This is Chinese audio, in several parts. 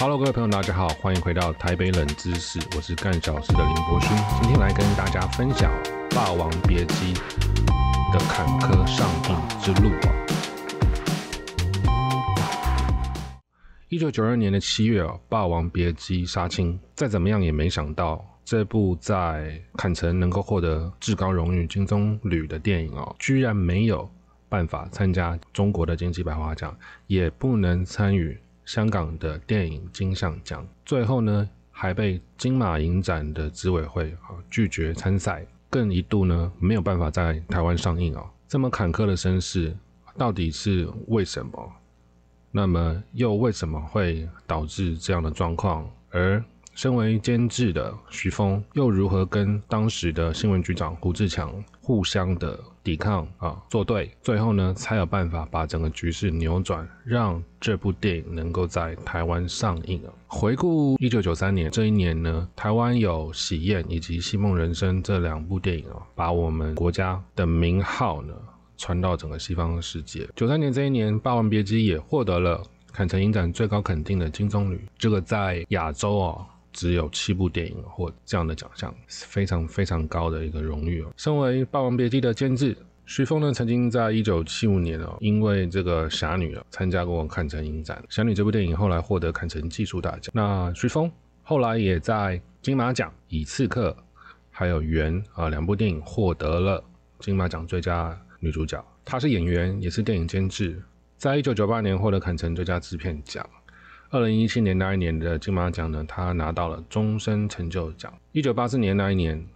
Hello，各位朋友，大家好，欢迎回到台北冷知识，我是干小事的林博勋，今天来跟大家分享《霸王别姬》的坎坷上映之路啊。一九九二年的七月啊，《霸王别姬》杀青，再怎么样也没想到，这部在坎城能够获得至高荣誉金棕榈的电影哦，居然没有办法参加中国的金鸡百花奖，也不能参与。香港的电影金像奖，最后呢还被金马影展的执委会啊拒绝参赛，更一度呢没有办法在台湾上映哦。这么坎坷的身世，到底是为什么？那么又为什么会导致这样的状况？而身为监制的徐峰，又如何跟当时的新闻局长胡志强互相的抵抗啊作对？最后呢，才有办法把整个局势扭转，让这部电影能够在台湾上映啊。回顾一九九三年这一年呢，台湾有《喜宴》以及《戏梦人生》这两部电影啊，把我们国家的名号呢传到整个西方世界。九三年这一年，《霸王别姬》也获得了坎城影展最高肯定的金棕榈，这个在亚洲啊。只有七部电影获这样的奖项，非常非常高的一个荣誉哦。身为《霸王别姬》的监制，徐峰呢，曾经在一九七五年哦，因为这个《侠女》啊，参加过坎城影展，《侠女》这部电影后来获得坎城技术大奖。那徐峰后来也在金马奖以《刺客》还有《缘》啊两部电影获得了金马奖最佳女主角。她是演员，也是电影监制，在一九九八年获得坎城最佳制片奖。二零一七年那一年的金马奖呢，他拿到了终身成就奖。一九八四年那一年，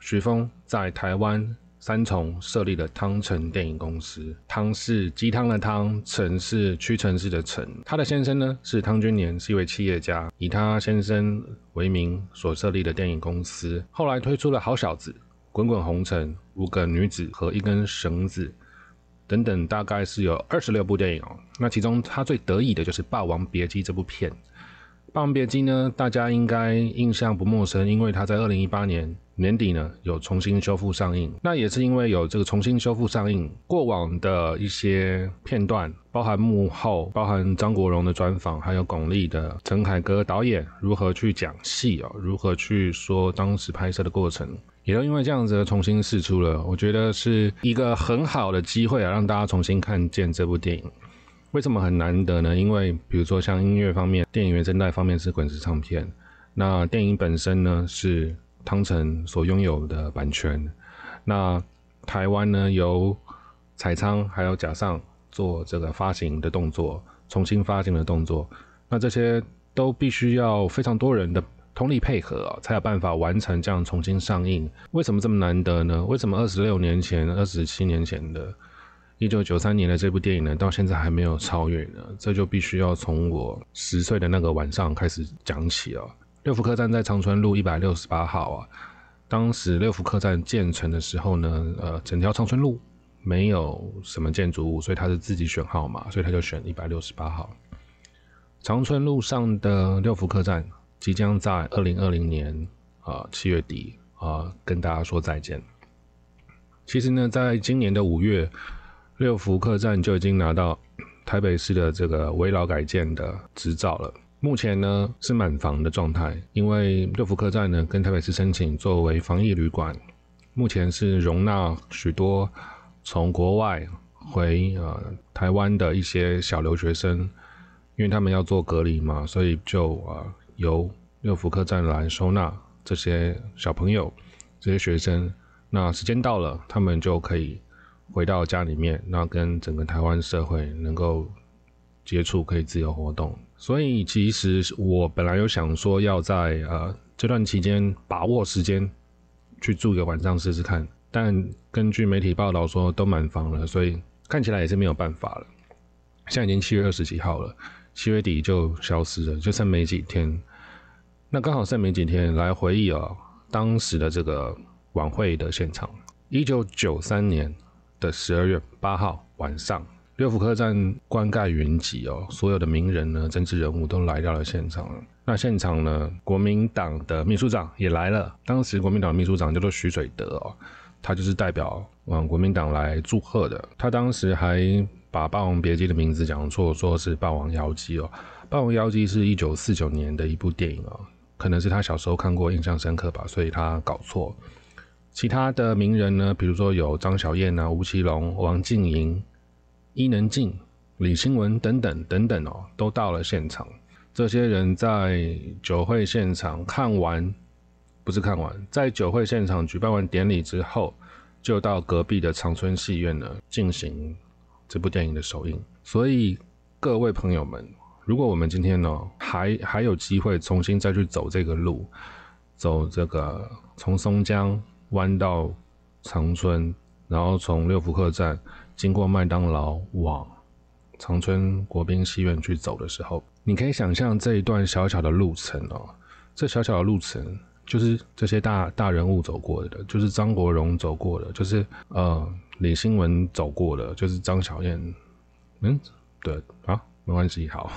徐峰在台湾三重设立了汤臣电影公司。汤是鸡汤的汤，臣是屈臣氏的臣。他的先生呢是汤君年，是一位企业家，以他先生为名所设立的电影公司。后来推出了《好小子》《滚滚红尘》《五个女子和一根绳子》。等等，大概是有二十六部电影哦。那其中他最得意的就是《霸王别姬》这部片。《霸王别姬》呢，大家应该印象不陌生，因为它在二零一八年年底呢有重新修复上映。那也是因为有这个重新修复上映，过往的一些片段，包含幕后，包含张国荣的专访，还有巩俐的陈凯歌导演如何去讲戏哦，如何去说当时拍摄的过程。也都因为这样子重新试出了，我觉得是一个很好的机会啊，让大家重新看见这部电影。为什么很难得呢？因为比如说像音乐方面，电影原声带方面是滚石唱片，那电影本身呢是汤臣所拥有的版权，那台湾呢由彩仓还有假上做这个发行的动作，重新发行的动作，那这些都必须要非常多人的。通力配合才有办法完成这样重新上映。为什么这么难得呢？为什么二十六年前、二十七年前的一九九三年的这部电影呢，到现在还没有超越呢？这就必须要从我十岁的那个晚上开始讲起哦。六福客栈在长春路一百六十八号啊。当时六福客栈建成的时候呢，呃，整条长春路没有什么建筑物，所以他是自己选号码，所以他就选一百六十八号。长春路上的六福客栈。即将在二零二零年啊七月底啊跟大家说再见。其实呢，在今年的五月，六福客栈就已经拿到台北市的这个围老改建的执照了。目前呢是满房的状态，因为六福客栈呢跟台北市申请作为防疫旅馆，目前是容纳许多从国外回呃台湾的一些小留学生，因为他们要做隔离嘛，所以就啊。由六福客栈来收纳这些小朋友、这些学生。那时间到了，他们就可以回到家里面，那跟整个台湾社会能够接触，可以自由活动。所以，其实我本来有想说，要在呃这段期间把握时间去住一个晚上试试看。但根据媒体报道说都满房了，所以看起来也是没有办法了。现在已经七月二十几号了。七月底就消失了，就剩没几天。那刚好剩没几天来回忆啊，当时的这个晚会的现场。一九九三年的十二月八号晚上，六福客栈冠盖云集哦，所有的名人呢、政治人物都来到了现场。那现场呢，国民党的秘书长也来了。当时国民党秘书长叫做徐水德哦，他就是代表往国民党来祝贺的。他当时还。把《霸王别姬》的名字讲错，说是《霸王妖姬》哦，《霸王妖姬》是一九四九年的一部电影哦，可能是他小时候看过，印象深刻吧，所以他搞错。其他的名人呢，比如说有张小燕啊、吴奇隆、王静莹、伊能静、李新文等等等等哦，都到了现场。这些人在酒会现场看完，不是看完，在酒会现场举办完典礼之后，就到隔壁的长春戏院呢进行这部电影的首映。所以各位朋友们，如果我们今天呢还还有机会重新再去走这个路，走这个从松江。弯到长春，然后从六福客站经过麦当劳往长春国宾戏院去走的时候，你可以想象这一段小小的路程哦。这小小的路程就是这些大大人物走过的，就是张国荣走过的，就是呃李新文走过的，就是张小燕。嗯，对啊，没关系，好，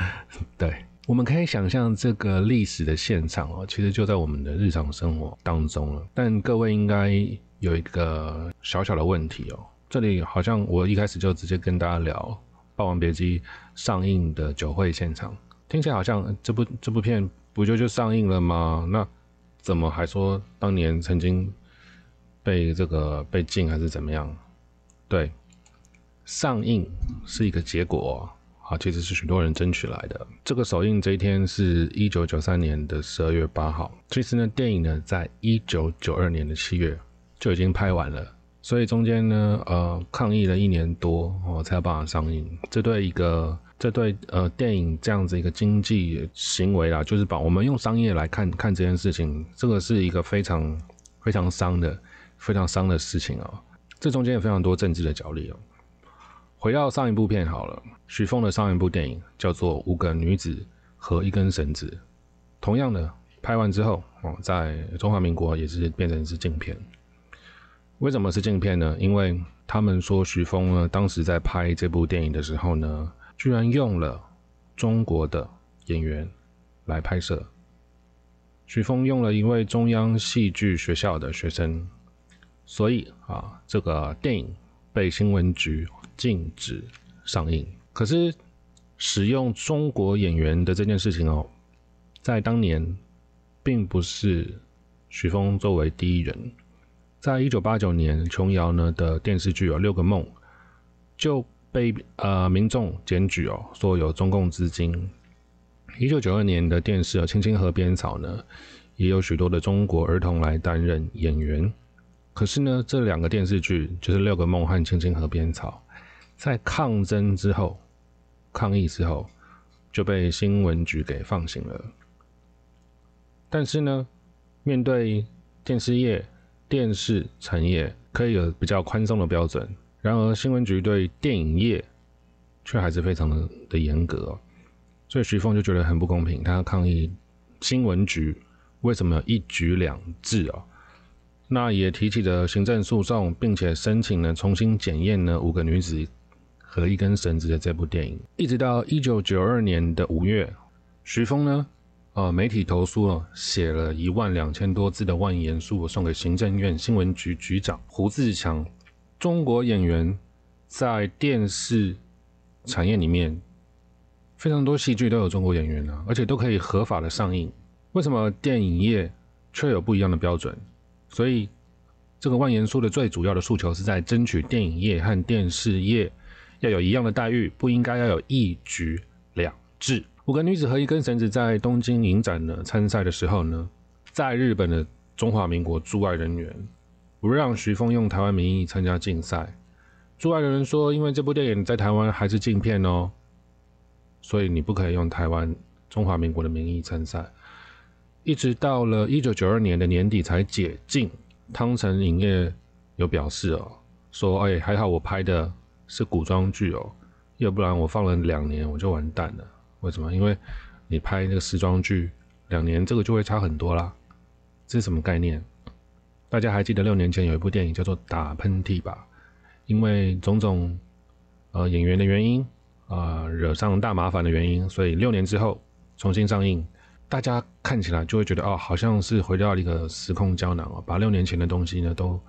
对。我们可以想象这个历史的现场哦，其实就在我们的日常生活当中了。但各位应该有一个小小的问题哦，这里好像我一开始就直接跟大家聊《霸王别姬》上映的酒会现场，听起来好像这部这部片不就就上映了吗？那怎么还说当年曾经被这个被禁还是怎么样？对，上映是一个结果。啊，其实是许多人争取来的。这个首映这一天是一九九三年的十二月八号。其实呢，电影呢，在一九九二年的七月就已经拍完了，所以中间呢，呃，抗议了一年多哦，才有办法上映。这对一个，这对呃，电影这样子一个经济行为啦，就是把我们用商业来看看这件事情，这个是一个非常非常伤的、非常伤的事情啊。这中间有非常多政治的角力哦。回到上一部片好了，许峰的上一部电影叫做《五个女子和一根绳子》，同样的拍完之后，哦，在中华民国也是变成是禁片。为什么是禁片呢？因为他们说徐峰呢，当时在拍这部电影的时候呢，居然用了中国的演员来拍摄。徐峰用了一位中央戏剧学校的学生，所以啊，这个电影被新闻局。禁止上映。可是使用中国演员的这件事情哦，在当年并不是许峰作为第一人。在一九八九年，琼瑶呢的电视剧有《六个梦》就被呃民众检举哦，说有中共资金。一九九二年的电视《青青河边草》呢，也有许多的中国儿童来担任演员。可是呢，这两个电视剧就是《六个梦》和《青青河边草》。在抗争之后，抗议之后，就被新闻局给放行了。但是呢，面对电视业、电视产业可以有比较宽松的标准，然而新闻局对电影业却还是非常的的严格。所以徐凤就觉得很不公平，他抗议新闻局为什么一局两制哦？那也提起了行政诉讼，并且申请呢重新检验呢五个女子。和一根绳子的这部电影，一直到一九九二年的五月，徐峰呢，呃，媒体投诉了，写了一万两千多字的万言书，送给行政院新闻局局长胡志强。中国演员在电视产业里面，非常多戏剧都有中国演员啊，而且都可以合法的上映。为什么电影业却有不一样的标准？所以，这个万言书的最主要的诉求是在争取电影业和电视业。要有一样的待遇，不应该要有一局两制。五个女子和一根绳子在东京影展呢参赛的时候呢，在日本的中华民国驻外人员不让徐峰用台湾名义参加竞赛。驻外人员说，因为这部电影在台湾还是禁片哦，所以你不可以用台湾中华民国的名义参赛。一直到了一九九二年的年底才解禁。汤臣影业有表示哦，说哎还好我拍的。是古装剧哦，要不然我放了两年我就完蛋了。为什么？因为你拍那个时装剧两年，这个就会差很多啦。这是什么概念？大家还记得六年前有一部电影叫做《打喷嚏》吧？因为种种呃演员的原因啊，惹上大麻烦的原因，所以六年之后重新上映，大家看起来就会觉得哦，好像是回到一个时空胶囊哦，把六年前的东西呢都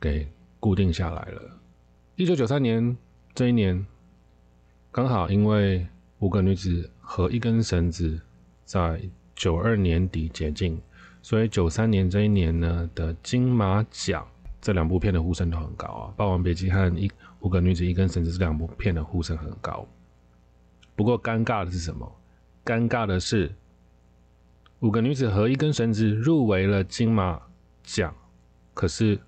给固定下来了。一九九三年这一年，刚好因为五个女子和一根绳子在九二年底解禁，所以九三年这一年呢的金马奖这两部片的呼声都很高啊，《霸王别姬》和《一五个女子一根绳子》这两部片的呼声很高。不过尴尬的是什么？尴尬的是，《五个女子和一根绳子》入围了金马奖，可是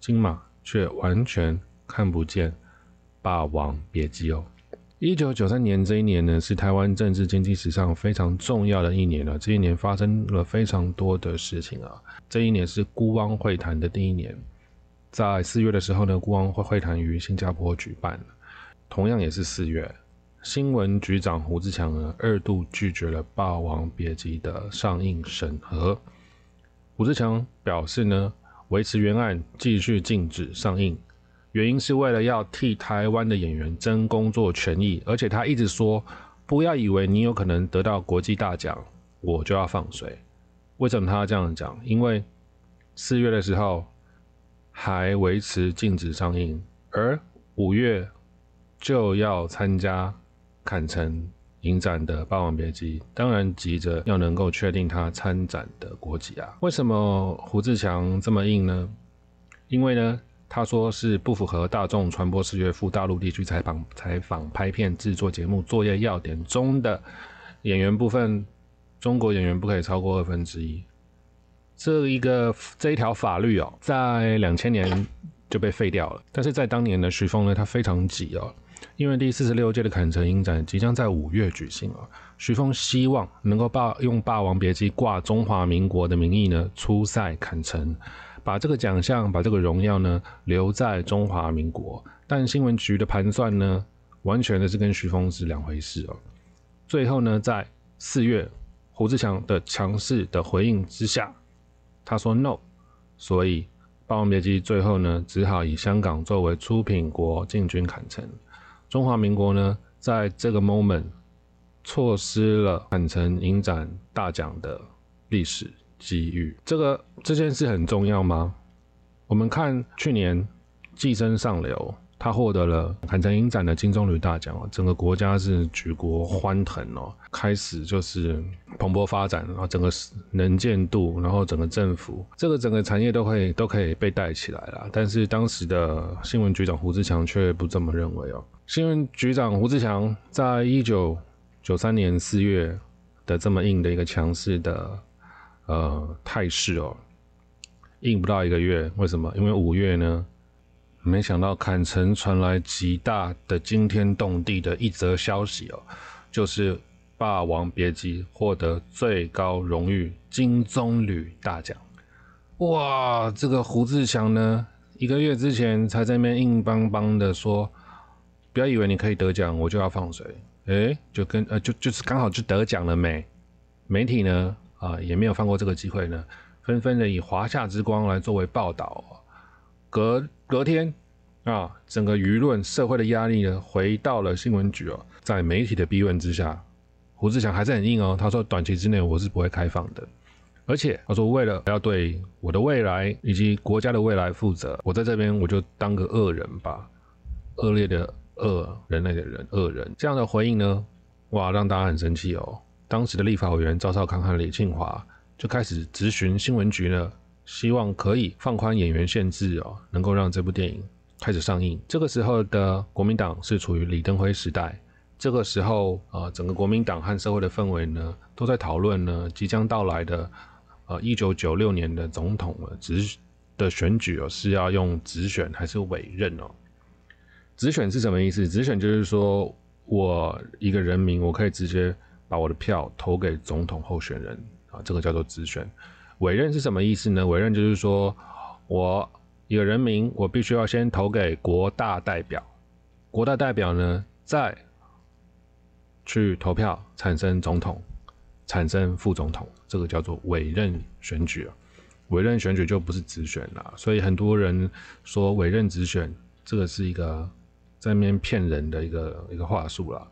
金马却完全看不见《霸王别姬》哦。一九九三年这一年呢，是台湾政治经济史上非常重要的一年了。这一年发生了非常多的事情啊。这一年是孤汪会谈的第一年，在四月的时候呢，孤汪会会谈于新加坡举办。同样也是四月，新闻局长胡志强呢二度拒绝了《霸王别姬》的上映审核。胡志强表示呢，维持原案，继续禁止上映。原因是为了要替台湾的演员争工作权益，而且他一直说，不要以为你有可能得到国际大奖，我就要放水。为什么他要这样讲？因为四月的时候还维持禁止上映，而五月就要参加坎城影展的《霸王别姬》，当然急着要能够确定他参展的国籍啊。为什么胡志强这么硬呢？因为呢？他说是不符合大众传播视觉赴大陆地区采访、采访、拍片、制作节目作业要点中的演员部分，中国演员不可以超过二分之一。这一个这一条法律哦，在两千年就被废掉了。但是在当年的徐峰呢，他非常急哦，因为第四十六届的坎城影展即将在五月举行哦，徐峰希望能够霸用《霸王别姬》挂中华民国的名义呢出赛坎城。把这个奖项、把这个荣耀呢留在中华民国，但新闻局的盘算呢，完全的是跟徐峰是两回事哦。最后呢，在四月胡志强的强势的回应之下，他说 no，所以《霸王别姬》最后呢，只好以香港作为出品国进军坎城。中华民国呢，在这个 moment 错失了坎城影展大奖的历史。机遇，这个这件事很重要吗？我们看去年《寄生上流》，他获得了坎城影展的金棕榈大奖哦，整个国家是举国欢腾哦，开始就是蓬勃发展，然后整个能见度，然后整个政府，这个整个产业都会都可以被带起来了。但是当时的新闻局长胡志强却不这么认为哦。新闻局长胡志强在一九九三年四月的这么硬的一个强势的。呃，态势哦，硬不到一个月，为什么？因为五月呢，没想到坎城传来极大的惊天动地的一则消息哦，就是《霸王别姬》获得最高荣誉金棕榈大奖。哇，这个胡志强呢，一个月之前才在那边硬邦邦的说，不要以为你可以得奖，我就要放水。哎，就跟呃，就就是刚好就得奖了没？媒体呢？啊，也没有放过这个机会呢，纷纷的以华夏之光来作为报道。隔隔天啊，整个舆论社会的压力呢，回到了新闻局哦，在媒体的逼问之下，胡志强还是很硬哦。他说，短期之内我是不会开放的，而且他说，为了要对我的未来以及国家的未来负责，我在这边我就当个恶人吧，恶劣的恶人类的人恶人。这样的回应呢，哇，让大家很生气哦。当时的立法委员赵少康和李庆华就开始质询新闻局呢，希望可以放宽演员限制哦，能够让这部电影开始上映。这个时候的国民党是处于李登辉时代，这个时候啊，整个国民党和社会的氛围呢，都在讨论呢即将到来的呃一九九六年的总统直的选举哦，是要用直选还是委任哦？直选是什么意思？直选就是说我一个人民，我可以直接。把我的票投给总统候选人啊，这个叫做直选。委任是什么意思呢？委任就是说，我一个人民，我必须要先投给国大代表，国大代表呢再去投票产生总统，产生副总统，这个叫做委任选举。委任选举就不是直选了，所以很多人说委任直选，这个是一个在面骗人的一个一个话术了。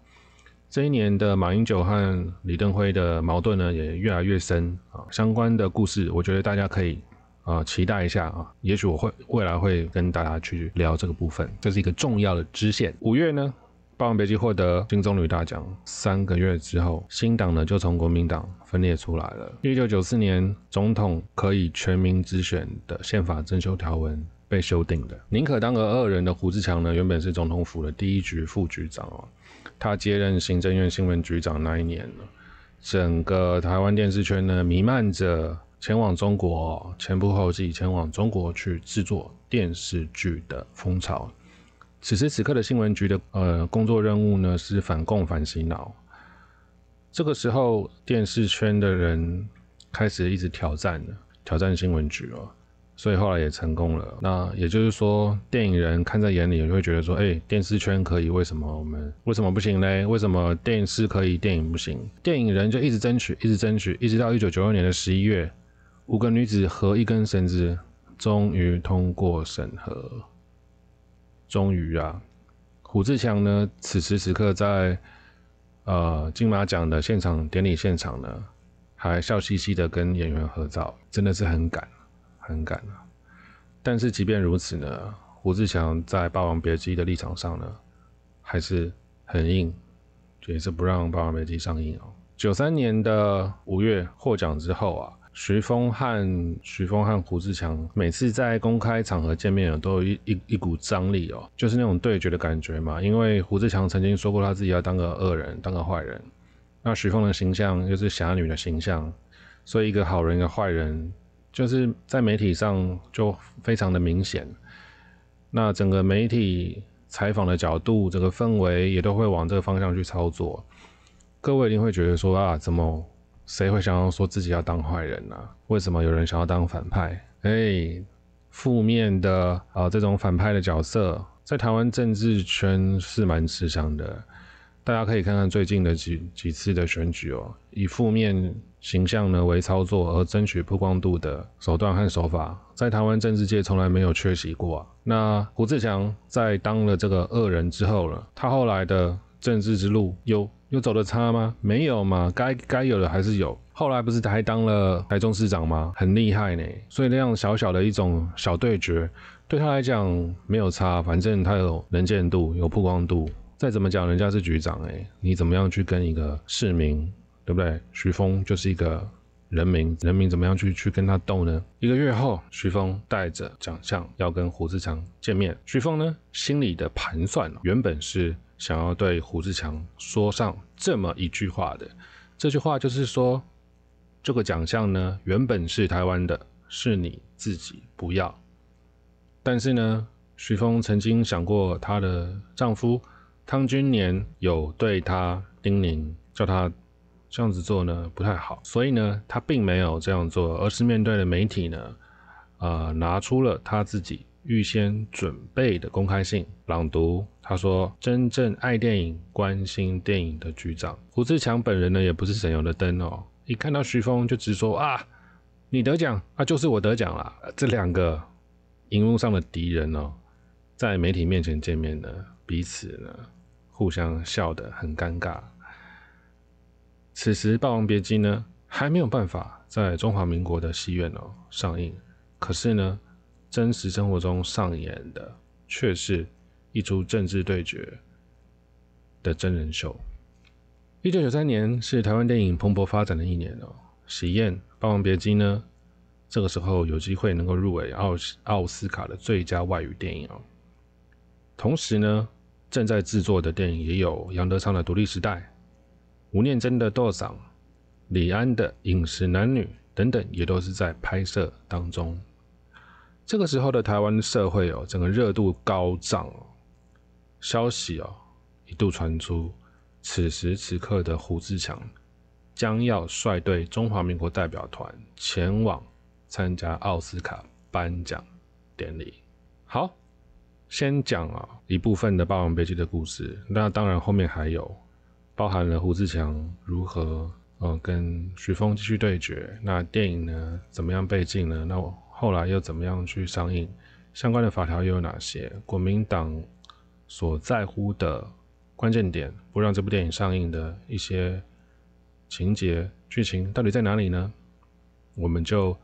这一年的马英九和李登辉的矛盾呢，也越来越深啊。相关的故事，我觉得大家可以啊期待一下啊。也许我会未来会跟大家去聊这个部分，这是一个重要的支线。五月呢，霸王别姬》获得金棕榈大奖三个月之后，新党呢就从国民党分裂出来了。一九九四年，总统可以全民直选的宪法增修条文被修订的。宁可当个恶人的胡志强呢，原本是总统府的第一局副局长哦。他接任行政院新闻局长那一年整个台湾电视圈呢弥漫着前往中国前仆后继前往中国去制作电视剧的风潮。此时此刻的新闻局的呃工作任务呢是反共反洗脑。这个时候电视圈的人开始一直挑战挑战新闻局哦。所以后来也成功了。那也就是说，电影人看在眼里，也会觉得说：哎，电视圈可以，为什么我们为什么不行嘞？为什么电视可以，电影不行？电影人就一直争取，一直争取，一直到一九九二年的十一月，五个女子和一根绳子，终于通过审核。终于啊，胡志强呢，此时此刻在呃金马奖的现场典礼现场呢，还笑嘻嘻的跟演员合照，真的是很赶。很赶啊，但是即便如此呢，胡志强在《霸王别姬》的立场上呢，还是很硬，也是不让《霸王别姬》上映哦。九三年的五月获奖之后啊，徐峰和徐峰和胡志强每次在公开场合见面都有一一一股张力哦，就是那种对决的感觉嘛。因为胡志强曾经说过他自己要当个恶人，当个坏人，那徐峰的形象又是侠女的形象，所以一个好人，一个坏人。就是在媒体上就非常的明显，那整个媒体采访的角度，整个氛围也都会往这个方向去操作。各位一定会觉得说啊，怎么谁会想要说自己要当坏人呢？为什么有人想要当反派？哎，负面的啊这种反派的角色，在台湾政治圈是蛮吃香的。大家可以看看最近的几几次的选举哦，以负面形象呢为操作而争取曝光度的手段和手法，在台湾政治界从来没有缺席过啊。那胡志强在当了这个恶人之后了，他后来的政治之路有有走得差吗？没有嘛，该该有的还是有。后来不是还当了台中市长吗？很厉害呢。所以那样小小的一种小对决，对他来讲没有差，反正他有能见度，有曝光度。再怎么讲，人家是局长哎，你怎么样去跟一个市民，对不对？徐峰就是一个人民，人民怎么样去去跟他斗呢？一个月后，徐峰带着奖项要跟胡志强见面。徐峰呢，心里的盘算原本是想要对胡志强说上这么一句话的，这句话就是说，这个奖项呢，原本是台湾的，是你自己不要。但是呢，徐峰曾经想过她的丈夫。汤君年有对他叮咛，叫他这样子做呢不太好，所以呢，他并没有这样做，而是面对了媒体呢，呃，拿出了他自己预先准备的公开信朗读。他说：“真正爱电影、关心电影的局长胡志强本人呢，也不是省油的灯哦。一看到徐峰就直说啊，你得奖啊，就是我得奖了。这两个荧幕上的敌人哦，在媒体面前见面呢，彼此呢。”互相笑得很尴尬。此时，《霸王别姬》呢还没有办法在中华民国的戏院哦上映，可是呢，真实生活中上演的却是一出政治对决的真人秀。一九九三年是台湾电影蓬勃发展的一年哦，喜宴《霸王别姬》呢，这个时候有机会能够入围奥奥斯卡的最佳外语电影哦，同时呢。正在制作的电影也有杨德昌的《独立时代》、吴念真的《斗嗓》、李安的《饮食男女》等等，也都是在拍摄当中。这个时候的台湾社会哦，整个热度高涨哦，消息哦一度传出，此时此刻的胡志强将要率队中华民国代表团前往参加奥斯卡颁奖典礼。好。先讲啊一部分的《霸王别姬》的故事，那当然后面还有包含了胡志强如何呃跟徐峰继续对决，那电影呢怎么样被禁呢？那后来又怎么样去上映？相关的法条又有哪些？国民党所在乎的关键点，不让这部电影上映的一些情节剧情到底在哪里呢？我们就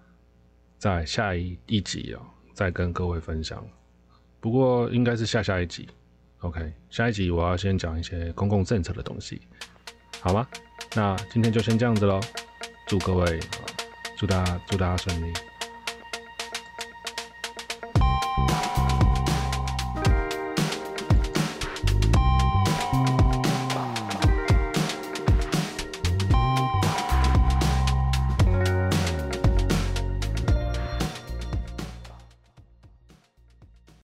在下一一集啊再跟各位分享。不过应该是下下一集 OK，下一集我要先讲一些公共政策的东西，好吗？那今天就先这样子喽，祝各位，祝大家祝大家顺利。